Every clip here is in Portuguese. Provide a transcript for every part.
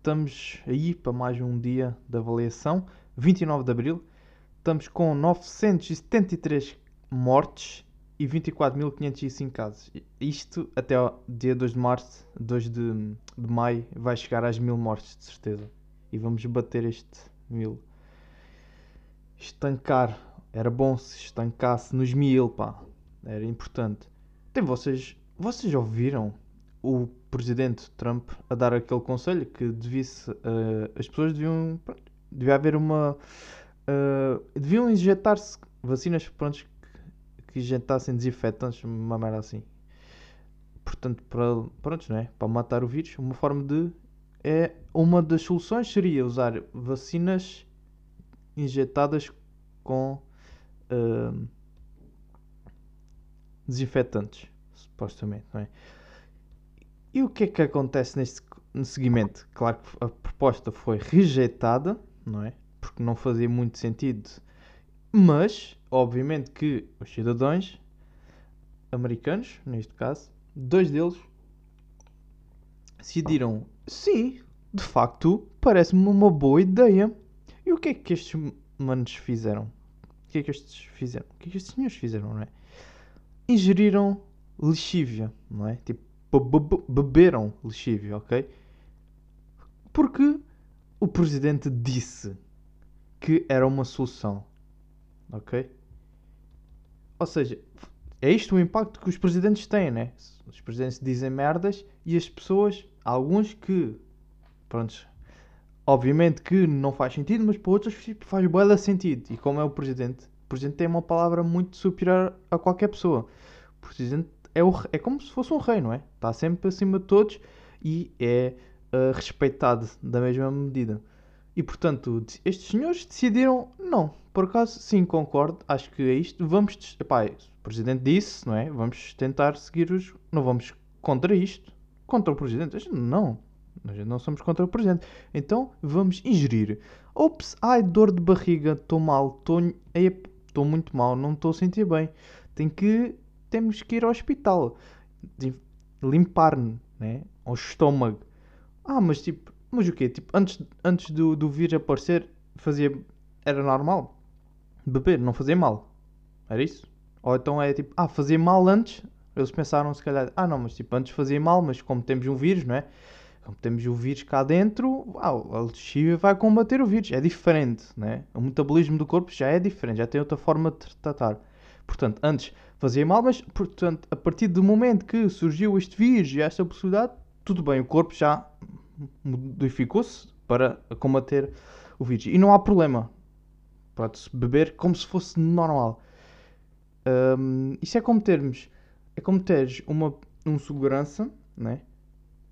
estamos aí para mais um dia de avaliação, 29 de Abril. Estamos com 973 mortes e 24.505 casos. Isto até ao dia 2 de março, 2 de, de maio, vai chegar às mil mortes, de certeza. E vamos bater este mil. Estancar. Era bom se estancasse nos mil, pá. Era importante. Tem vocês. Vocês ouviram o presidente Trump a dar aquele conselho que devisse, uh, as pessoas deviam. Devia haver uma. Uh, deviam injetar-se vacinas pronto, que injetassem desinfetantes, uma merda assim. Portanto, para, pronto, não é? para matar o vírus, uma forma de. É, uma das soluções seria usar vacinas injetadas com uh, desinfetantes, supostamente, não é? E o que é que acontece neste seguimento? Claro que a proposta foi rejeitada, não é? Porque não fazia muito sentido. Mas, obviamente que os cidadãos americanos, neste caso, dois deles decidiram, sim, de facto, parece-me uma boa ideia. E o que é que estes manos fizeram? O que é que estes fizeram? O que é que estes senhores fizeram, não é? Ingeriram lexívia, não é? Tipo, beberam lexívia, ok? Porque o presidente disse que era uma solução, ok? Ou seja, é isto o impacto que os presidentes têm, né? Os presidentes dizem merdas e as pessoas, alguns que, pronto, obviamente que não faz sentido, mas para outros faz bela sentido. E como é o presidente, o presidente tem uma palavra muito superior a qualquer pessoa. O presidente é, o, é como se fosse um rei, não é? Está sempre acima de todos e é uh, respeitado da mesma medida. E portanto, estes senhores decidiram, não, por acaso, sim, concordo, acho que é isto. Vamos, epá, o presidente disse, não é? Vamos tentar seguir os. Não vamos contra isto, contra o presidente. Não, nós não somos contra o presidente. Então vamos ingerir. Ops, ai, dor de barriga, estou mal, estou muito mal, não estou a sentir bem. Tenho que temos que ir ao hospital, limpar-me, né? Ao estômago. Ah, mas tipo, mas o quê? Tipo, antes, antes do, do vírus aparecer, fazia. Era normal. Beber, não fazia mal. Era isso? Ou então é tipo, ah, fazia mal antes. Eles pensaram se calhar, ah não, mas tipo, antes fazia mal, mas como temos um vírus, não é? Como temos o vírus cá dentro, uau, a lexívia vai combater o vírus. É diferente, né? O metabolismo do corpo já é diferente, já tem outra forma de tratar. Portanto, antes fazia mal, mas portanto, a partir do momento que surgiu este vírus e esta possibilidade, tudo bem, o corpo já modificou-se para combater o vírus. E não há problema. Pode-se beber como se fosse normal. Um, isso é como termos. É como teres uma, um segurança, né?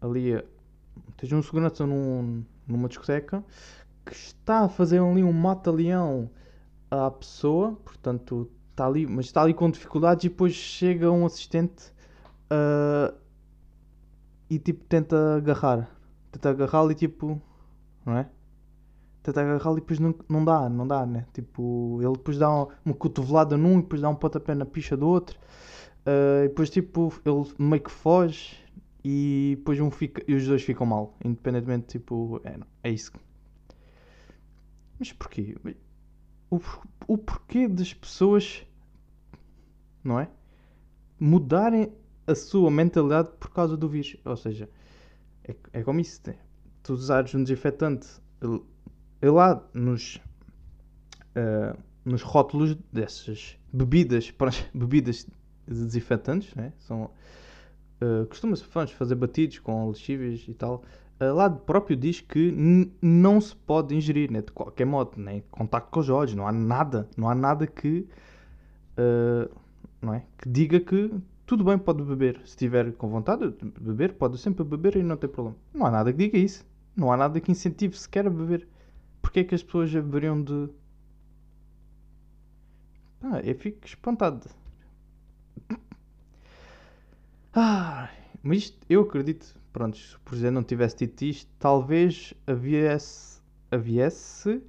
Ali, tens um segurança num, numa discoteca que está a fazer ali um mata-leão à pessoa, portanto, está ali, mas está ali com dificuldades e depois chega um assistente uh, e tipo tenta agarrar. Tenta agarrá-lo e tipo. Não é? Tenta agarrá-lo e depois não, não dá, não dá, né? Tipo, ele depois dá uma, cotovelada num e depois dá um pontapé na picha do outro. Uh, e depois tipo, ele meio que foge e depois um fica, e os dois ficam mal, independentemente, tipo, é, não, é isso. Mas porquê? O, o porquê das pessoas não é? Mudarem a sua mentalidade por causa do vírus. Ou seja, é, é como isso. Tu usares um desinfetante lá nos, uh, nos rótulos dessas bebidas, bebidas desinfetantes, né? são uh, costuma-se fazer batidos com lexíveis e tal. Uh, lá próprio diz que não se pode ingerir, né? de qualquer modo, nem né? contacto com os olhos, não há nada, não há nada que uh, não é? Que diga que tudo bem, pode beber. Se estiver com vontade de beber, pode sempre beber e não tem problema. Não há nada que diga isso. Não há nada que incentive sequer a beber. Porquê é que as pessoas beberiam de. Ah, eu fico espantado. Ah, mas isto, eu acredito, pronto, se o Presidente não tivesse dito isto, talvez haviesse, haviesse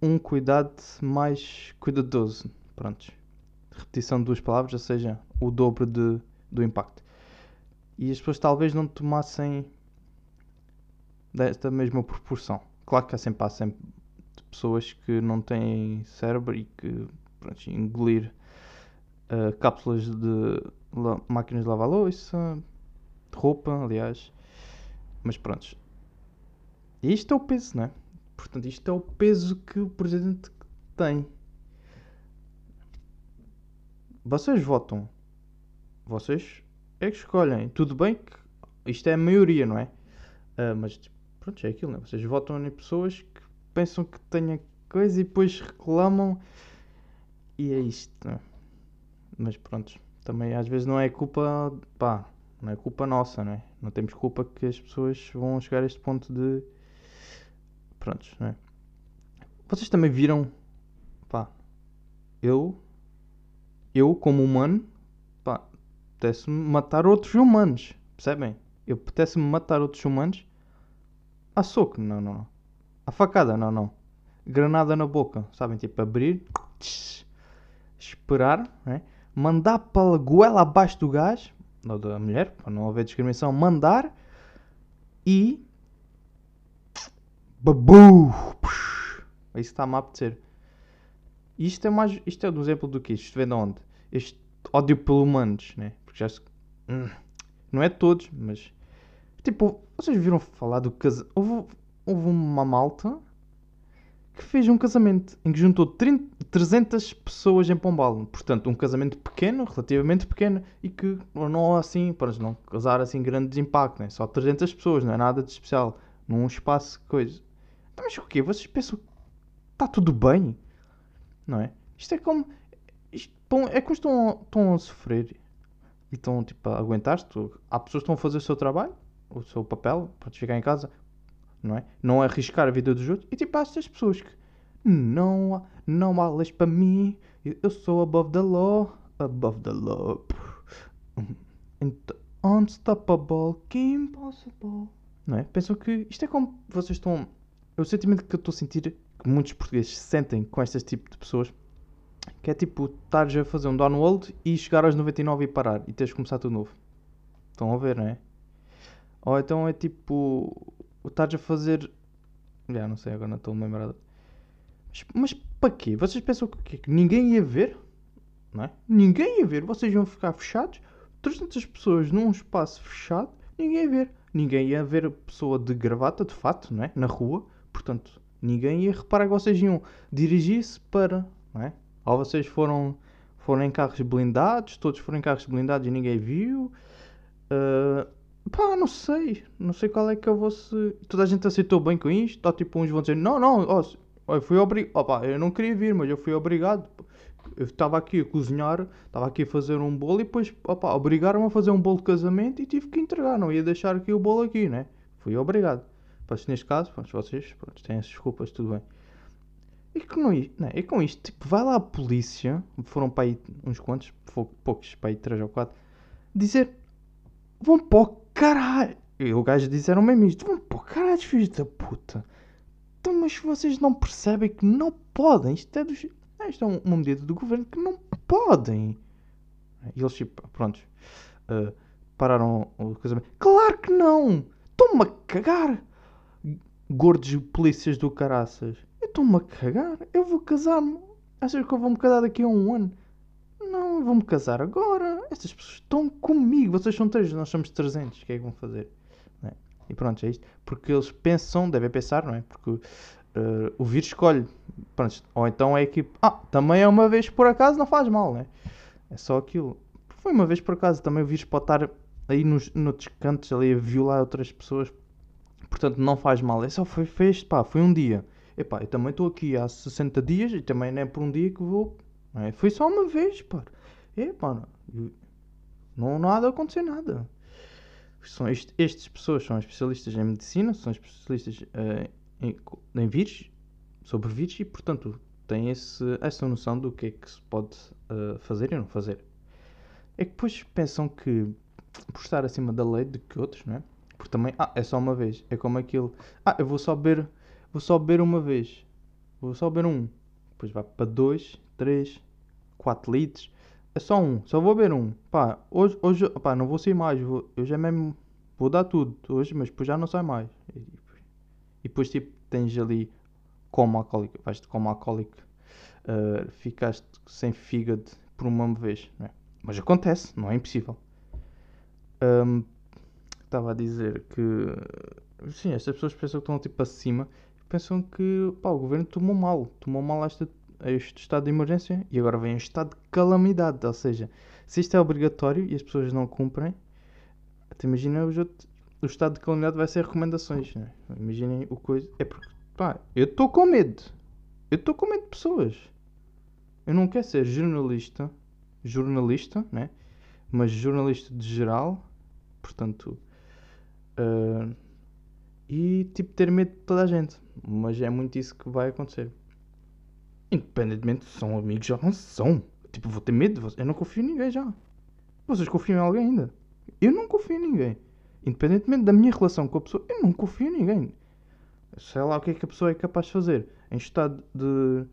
um cuidado mais cuidadoso. Prontos repetição de duas palavras, ou seja, o dobro de, do impacto. E as pessoas talvez não tomassem desta mesma proporção. Claro que há sempre, há sempre pessoas que não têm cérebro e que pronto, engolir uh, cápsulas de máquinas de lavar louça, de roupa, aliás. Mas pronto. Isto é o peso, não é? Portanto, isto é o peso que o presidente tem. Vocês votam. Vocês é que escolhem. Tudo bem que isto é a maioria, não é? Uh, mas pronto, é aquilo, não é? Vocês votam em pessoas que pensam que tenha coisa e depois reclamam. E é isto, não é? Mas pronto, também às vezes não é culpa. pá, não é culpa nossa, não é? Não temos culpa que as pessoas vão chegar a este ponto de. Prontos, não é? Vocês também viram. pá, eu. Eu, como humano, pá, apetece-me matar outros humanos, percebem? Eu apetece-me matar outros humanos a soco, não, não, não. A facada, não, não. Granada na boca, sabem? Tipo, abrir, esperar, né? mandar para a goela abaixo do gás, ou da mulher, para não haver discriminação, mandar e. Babu! Isso está-me a apetecer. Isto é mais. Isto é um exemplo do que? Isto vem de onde? Este ódio pelo humanos, né? Porque já se. Hum, não é todos, mas. Tipo, vocês viram falar do casamento. Houve, houve uma malta que fez um casamento em que juntou 30, 300 pessoas em Pombal. Portanto, um casamento pequeno, relativamente pequeno, e que não assim, para não causar assim grandes impactos, né? só 300 pessoas, não é nada de especial, num espaço, coisa. Então, mas o quê? Vocês pensam que está tudo bem? Não é? Isto é como. Isto, é que estão, estão a sofrer e estão tipo, a aguentar-se. Há pessoas que estão a fazer o seu trabalho, o seu papel, para ficar em casa, não é? Não arriscar a vida dos outros. E tipo, há estas pessoas que não, não há leis para mim, eu sou above the law, above the law. Unstoppable, que impossible. Não é? Pensam que isto é como vocês estão. É o sentimento que eu estou a sentir, que muitos portugueses sentem com este tipo de pessoas, que é tipo, estares a fazer um download e chegar aos 99 e parar e teres de começar tudo novo. Estão a ver, não é? Ou então é tipo, estares a fazer. Já não sei, agora não estou a lembrar. Mas, mas para quê? Vocês pensam que, que ninguém ia ver? Não é? Ninguém ia ver. Vocês iam ficar fechados. 300 pessoas num espaço fechado, ninguém ia ver. Ninguém ia ver a pessoa de gravata, de fato, não é? Na rua. Portanto, ninguém ia reparar que vocês iam dirigir-se para, não é? Ou vocês foram, foram em carros blindados, todos foram em carros blindados e ninguém viu. Uh, pá, não sei. Não sei qual é que eu vou se. Toda a gente aceitou bem com isto. Ou tipo, uns vão dizer: Não, não, oh, eu fui obrigado. Eu não queria vir, mas eu fui obrigado. Eu estava aqui a cozinhar, estava aqui a fazer um bolo e depois, opa, obrigaram-me a fazer um bolo de casamento e tive que entregar. Não ia deixar aqui o bolo aqui, né? Fui obrigado. Neste caso, pronto, vocês pronto, têm as desculpas, tudo bem. E com, isto, não, e com isto, tipo, vai lá a polícia, foram para aí uns quantos, poucos, para aí três ou quatro, dizer: vão para o caralho. E o gajo disseram mesmo isto: vão para o caralho, filhos da puta. Então, mas vocês não percebem que não podem. Isto é, dos, isto é uma medida do governo que não podem. E eles, tipo, prontos, uh, pararam o casamento. Claro que não! Estão-me a cagar! Gordos polícias do caraças. Eu estou-me a cagar. Eu vou casar-me. Achas que eu vou-me casar daqui a um ano? Não, eu vou-me casar agora. Estas pessoas estão comigo. Vocês são três, nós somos 300. O que é que vão fazer? É? E pronto, é isto. Porque eles pensam, devem pensar, não é? Porque uh, o vírus escolhe. Pronto, ou então é equipe. Ah, também é uma vez por acaso, não faz mal, não é? É só aquilo. Foi uma vez por acaso. Também o vírus pode estar aí nos, noutros cantos, ali a violar outras pessoas. Portanto, não faz mal. É só foi, foi pá, foi um dia. Epá, eu também estou aqui há 60 dias e também não é por um dia que vou. É? Foi só uma vez, pá. É, pá, não, não há de acontecer nada. São este, estas pessoas são especialistas em medicina, são especialistas uh, em, em vírus, sobre vírus e, portanto, têm esse, essa noção do que é que se pode uh, fazer e não fazer. É que depois pensam que, por estar acima da lei de que outros, não é? Porque também, ah, é só uma vez. É como aquilo, ah, eu vou só beber, vou só beber uma vez. Vou só beber um. Depois vai para dois, três, quatro litros. É só um, só vou beber um. Pá, hoje, hoje pá, não vou sair mais. Vou, eu já mesmo vou dar tudo hoje, mas depois já não sai mais. E depois, tipo, tens ali como alcoólico. Vais-te como alcoólico. Uh, ficaste sem fígado por uma vez. Não é? Mas acontece, não é impossível. Um, estava a dizer que. Sim, estas pessoas pensam que estão tipo acima. Pensam que pá, o governo tomou mal. Tomou mal este, este estado de emergência e agora vem o estado de calamidade. Ou seja, se isto é obrigatório e as pessoas não cumprem, te imagina os outros, o estado de calamidade vai ser recomendações. Né? Imaginem o coisa. É porque, pá, eu estou com medo. Eu estou com medo de pessoas. Eu não quero ser jornalista, jornalista, né? Mas jornalista de geral, portanto. Uh, e tipo ter medo de toda a gente. Mas é muito isso que vai acontecer. Independentemente se são amigos ou não são. Tipo, vou ter medo. Eu não confio em ninguém já. Vocês confiam em alguém ainda? Eu não confio em ninguém. Independentemente da minha relação com a pessoa, eu não confio em ninguém. Sei lá o que é que a pessoa é capaz de fazer. Em estado de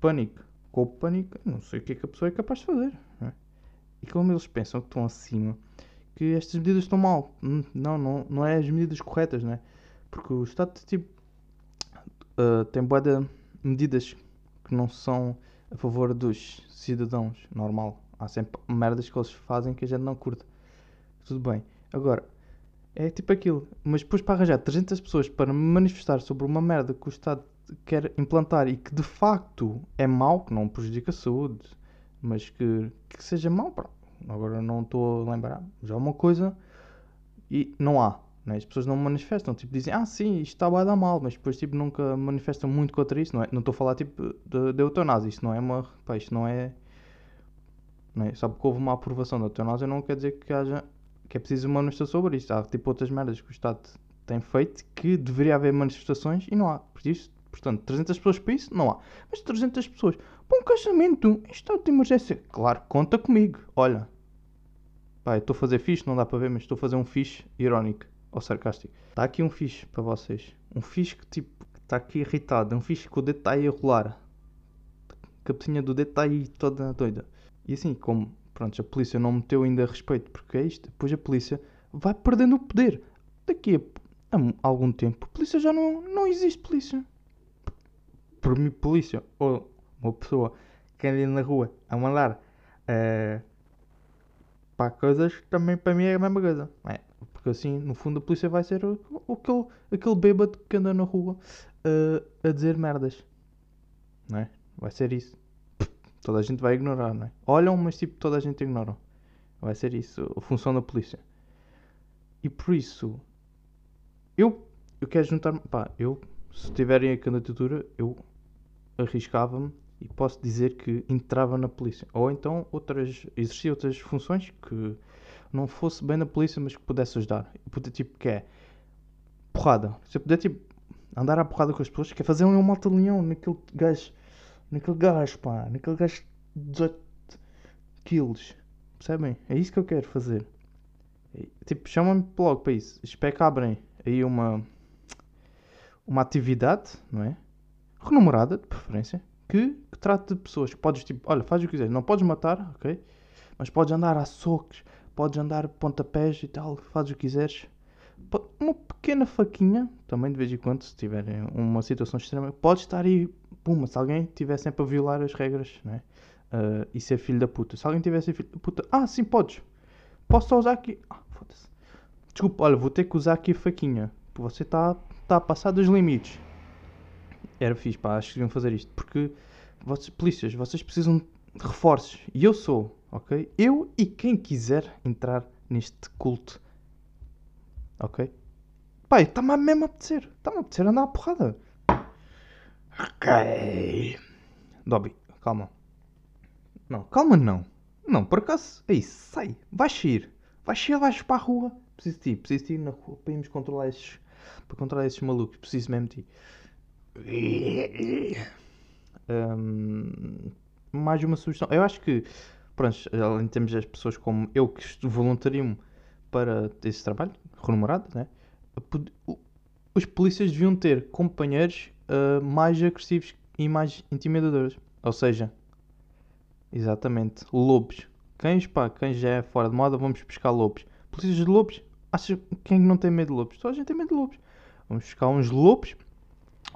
pânico. Com o pânico, não sei o que é que a pessoa é capaz de fazer. É? E como eles pensam que estão acima, que estas medidas estão mal. Hum, não, não, não é as medidas corretas, né? Porque o Estado tipo, uh, tem boa de medidas que não são a favor dos cidadãos, normal. Há sempre merdas que eles fazem que a gente não curta. Tudo bem. Agora, é tipo aquilo. Mas depois para arranjar 300 pessoas para manifestar sobre uma merda que o Estado quer implantar e que de facto é mau, que não prejudica a saúde, mas que, que seja mau, pá. Agora não estou a lembrar. Já é uma coisa e não há. Né? As pessoas não manifestam, tipo, dizem, ah sim, isto está a dar mal, mas depois tipo, nunca manifestam muito contra isso, não é? Não estou a falar tipo de, de eutanásia, isto não é uma. Pá, isto não é. Não é? Só porque houve uma aprovação da eutanásia não quer dizer que haja que é preciso uma manifestação sobre isto. Há tipo outras merdas que o Estado tem feito que deveria haver manifestações e não há. Por isso, portanto, 300 pessoas para isso, não há. Mas 300 pessoas para um casamento, em estado de emergência, claro, conta comigo. Olha, pá, estou a fazer fixe, não dá para ver, mas estou a fazer um fixe irónico ou sarcástico. Está aqui um fixe para vocês. Um fixe que tipo, está aqui irritado. Um fixe que o dedo está aí a rolar. A cabecinha do dedo está aí toda doida. E assim, como pronto, a polícia não meteu ainda respeito, porque é isto, depois a polícia vai perdendo o poder. Daqui a, a algum tempo, a polícia já não, não existe polícia. Por mim, polícia, ou uma pessoa que anda na rua a mandar uh, para coisas, também para mim é a mesma coisa. É, porque assim, no fundo, a polícia vai ser o, o, aquele, aquele bêbado que anda na rua uh, a dizer merdas. Não é? Vai ser isso. Toda a gente vai ignorar, não é? Olham, mas tipo, toda a gente ignora. Vai ser isso, a função da polícia. E por isso, eu, eu quero juntar-me. Pá, eu, se tiverem a candidatura, eu arriscava-me e posso dizer que entrava na polícia. Ou então outras, exercia outras funções que não fosse bem na polícia, mas que pudesse ajudar. Poder, tipo, que é porrada. Eu puder, tipo, andar à porrada com as pessoas, quer fazer um malta leão naquele gajo naquele gajo, pá, naquele gajo de 18 quilos. Percebem? É isso que eu quero fazer. Tipo, chamam-me logo para isso. Espero que abrem aí uma, uma atividade, não é? Renumerada, de preferência, que, que trate de pessoas. Que podes, tipo, olha, faz o que quiseres. Não podes matar, ok? Mas podes andar a socos, podes andar pontapés e tal, faz o que quiseres. Uma pequena faquinha, também de vez em quando, se tiverem uma situação extrema, pode estar aí puma, se alguém estiver sempre a violar as regras, né? Uh, e ser filho da puta. Se alguém tivesse filho da puta, ah, sim, podes. Posso só usar aqui. Ah, foda-se. Desculpa, olha, vou ter que usar aqui a faquinha. Você está tá a passar dos limites. Era fixe, pá, acho que deviam fazer isto. Porque, vocês, polícias, vocês precisam de reforços. E eu sou, ok? Eu e quem quiser entrar neste culto. Ok? Pai, está-me mesmo a apetecer. Está-me a apetecer andar a porrada. Ok. Dobby, calma. Não, calma não. Não, por acaso, é isso, sai. Vais sair. Vais sair, vais para a rua. Preciso de ti, preciso de ti na rua para irmos controlar esses. Para controlar esses malucos. Preciso mesmo de ti. Um, mais uma sugestão. Eu acho que, pronto, além de termos as pessoas como eu que voluntariam para esse trabalho, remunerado, né? Os polícias deviam ter companheiros uh, mais agressivos e mais intimidadores. Ou seja, exatamente, lobos. Cães, pá, cães já é fora de moda, vamos pescar lobos. Polícias de lobos, achas quem não tem medo de lobos? Só a gente tem medo de lobos. Vamos buscar uns lobos.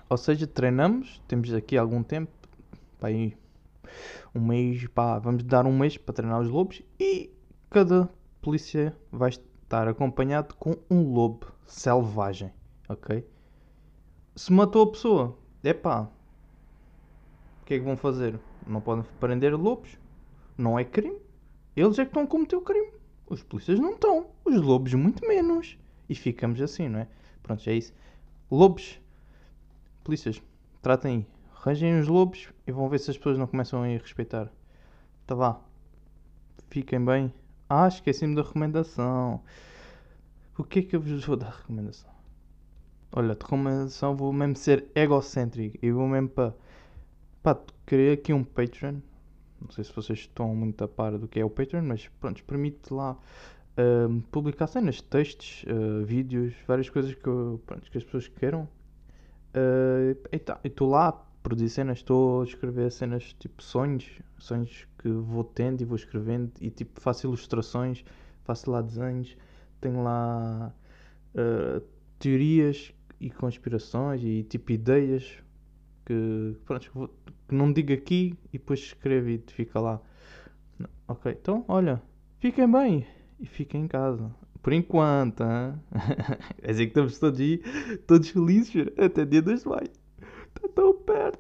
Ou seja, treinamos. Temos aqui algum tempo. Para aí um mês. Pá, vamos dar um mês para treinar os lobos. E cada polícia vai estar acompanhado com um lobo selvagem. Ok? Se matou a pessoa, é pá. O que é que vão fazer? Não podem prender lobos. Não é crime. Eles é que estão a cometer o crime. Os polícias não estão. Os lobos, muito menos. E ficamos assim, não é? Pronto, é isso. Lobos. Polícias, tratem aí. Arranjem os lobos e vão ver se as pessoas não começam a ir respeitar. Tá vá. Fiquem bem. Ah, esqueci-me da recomendação. O que é que eu vos vou dar recomendação? Olha, de recomendação vou mesmo ser egocêntrico e vou mesmo para. Pá, criei aqui um Patreon. Não sei se vocês estão muito a par do que é o Patreon, mas pronto, permite lá uh, publicar cenas, textos, uh, vídeos, várias coisas que, eu, pronto, que as pessoas queiram. Uh, e tá, estou lá a produzir cenas, estou a escrever cenas tipo sonhos, sonhos que vou tendo e vou escrevendo e tipo faço ilustrações, faço lá desenhos, tenho lá uh, teorias e conspirações e tipo ideias que, pronto, que não digo aqui e depois escrevo e fica lá. Ok, então olha, fiquem bem e fiquem em casa. Por enquanto, hein? é assim que estamos todos, todos felizes, até dia 2 de maio. Está tão perto.